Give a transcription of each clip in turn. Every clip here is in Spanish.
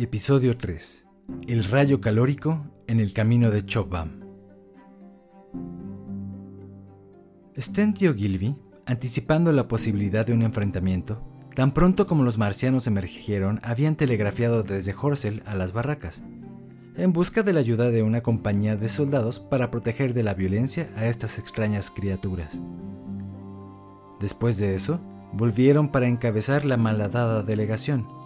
Episodio 3. El rayo calórico en el camino de Chobham. Stent y Ogilvy, anticipando la posibilidad de un enfrentamiento, tan pronto como los marcianos emergieron, habían telegrafiado desde Horsell a las barracas, en busca de la ayuda de una compañía de soldados para proteger de la violencia a estas extrañas criaturas. Después de eso, volvieron para encabezar la malhadada delegación,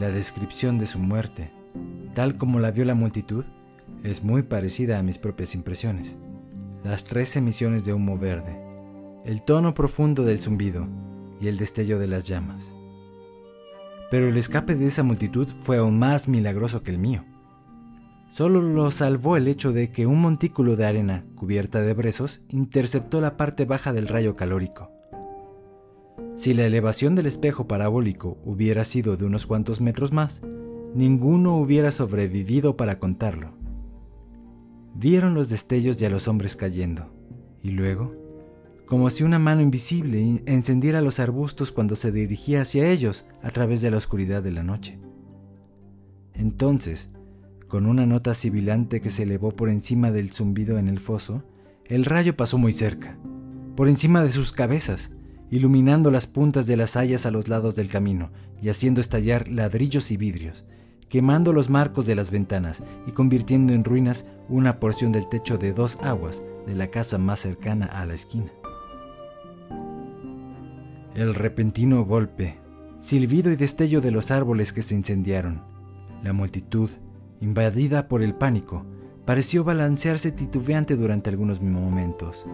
la descripción de su muerte, tal como la vio la multitud, es muy parecida a mis propias impresiones. Las tres emisiones de humo verde, el tono profundo del zumbido y el destello de las llamas. Pero el escape de esa multitud fue aún más milagroso que el mío. Solo lo salvó el hecho de que un montículo de arena cubierta de brezos interceptó la parte baja del rayo calórico. Si la elevación del espejo parabólico hubiera sido de unos cuantos metros más, ninguno hubiera sobrevivido para contarlo. Vieron los destellos y a los hombres cayendo, y luego, como si una mano invisible encendiera los arbustos cuando se dirigía hacia ellos a través de la oscuridad de la noche. Entonces, con una nota sibilante que se elevó por encima del zumbido en el foso, el rayo pasó muy cerca, por encima de sus cabezas, iluminando las puntas de las hayas a los lados del camino y haciendo estallar ladrillos y vidrios, quemando los marcos de las ventanas y convirtiendo en ruinas una porción del techo de dos aguas de la casa más cercana a la esquina. El repentino golpe, silbido y destello de los árboles que se incendiaron, la multitud, invadida por el pánico, pareció balancearse titubeante durante algunos momentos.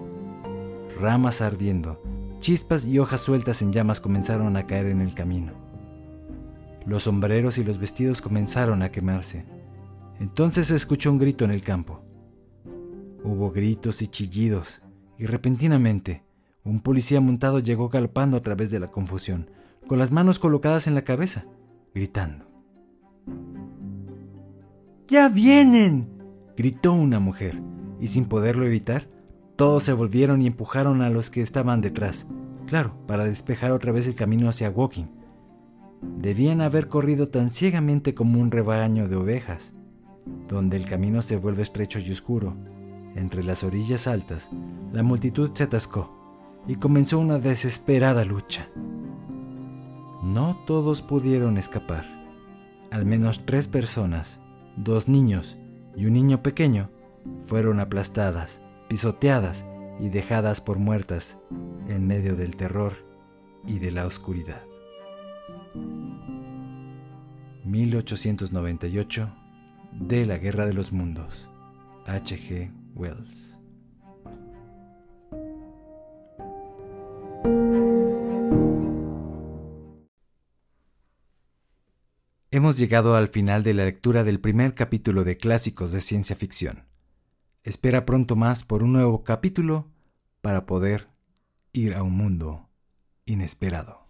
Ramas ardiendo, Chispas y hojas sueltas en llamas comenzaron a caer en el camino. Los sombreros y los vestidos comenzaron a quemarse. Entonces se escuchó un grito en el campo. Hubo gritos y chillidos, y repentinamente un policía montado llegó galopando a través de la confusión, con las manos colocadas en la cabeza, gritando. ¡Ya vienen! gritó una mujer, y sin poderlo evitar, todos se volvieron y empujaron a los que estaban detrás, claro, para despejar otra vez el camino hacia Woking. Debían haber corrido tan ciegamente como un rebaño de ovejas, donde el camino se vuelve estrecho y oscuro. Entre las orillas altas, la multitud se atascó y comenzó una desesperada lucha. No todos pudieron escapar. Al menos tres personas, dos niños y un niño pequeño, fueron aplastadas pisoteadas y dejadas por muertas en medio del terror y de la oscuridad. 1898 de la Guerra de los Mundos. H.G. Wells. Hemos llegado al final de la lectura del primer capítulo de Clásicos de Ciencia Ficción. Espera pronto más por un nuevo capítulo para poder ir a un mundo inesperado.